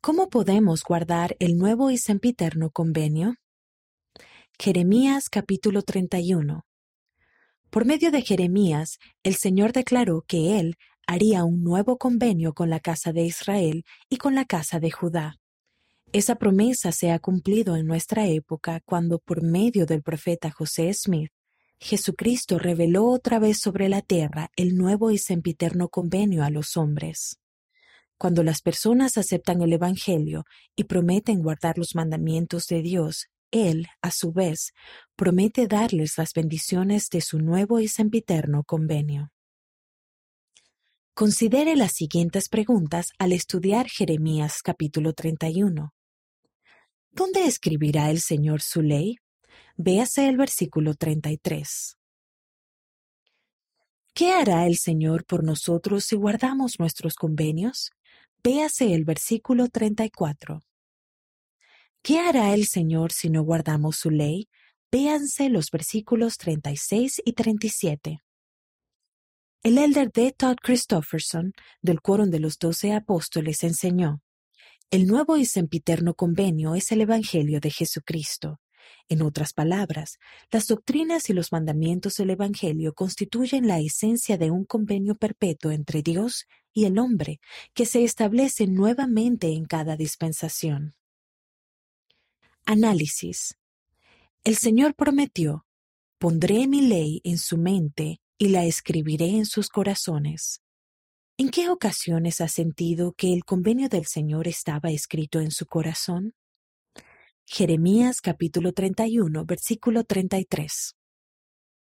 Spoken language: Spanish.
¿Cómo podemos guardar el nuevo y sempiterno convenio? Jeremías capítulo 31 Por medio de Jeremías, el Señor declaró que Él haría un nuevo convenio con la casa de Israel y con la casa de Judá. Esa promesa se ha cumplido en nuestra época cuando por medio del profeta José Smith, Jesucristo reveló otra vez sobre la tierra el nuevo y sempiterno convenio a los hombres. Cuando las personas aceptan el Evangelio y prometen guardar los mandamientos de Dios, Él, a su vez, promete darles las bendiciones de su nuevo y sempiterno convenio. Considere las siguientes preguntas al estudiar Jeremías capítulo 31. ¿Dónde escribirá el Señor su ley? Véase el versículo 33. ¿Qué hará el Señor por nosotros si guardamos nuestros convenios? Véase el versículo 34. ¿Qué hará el Señor si no guardamos su ley? Véanse los versículos 36 y 37. El elder D. Todd Christofferson, del Quórum de los Doce Apóstoles, enseñó: El nuevo y sempiterno convenio es el Evangelio de Jesucristo. En otras palabras, las doctrinas y los mandamientos del Evangelio constituyen la esencia de un convenio perpetuo entre Dios y el hombre que se establece nuevamente en cada dispensación. Análisis. El Señor prometió, pondré mi ley en su mente y la escribiré en sus corazones. ¿En qué ocasiones ha sentido que el convenio del Señor estaba escrito en su corazón? Jeremías capítulo 31, versículo 33.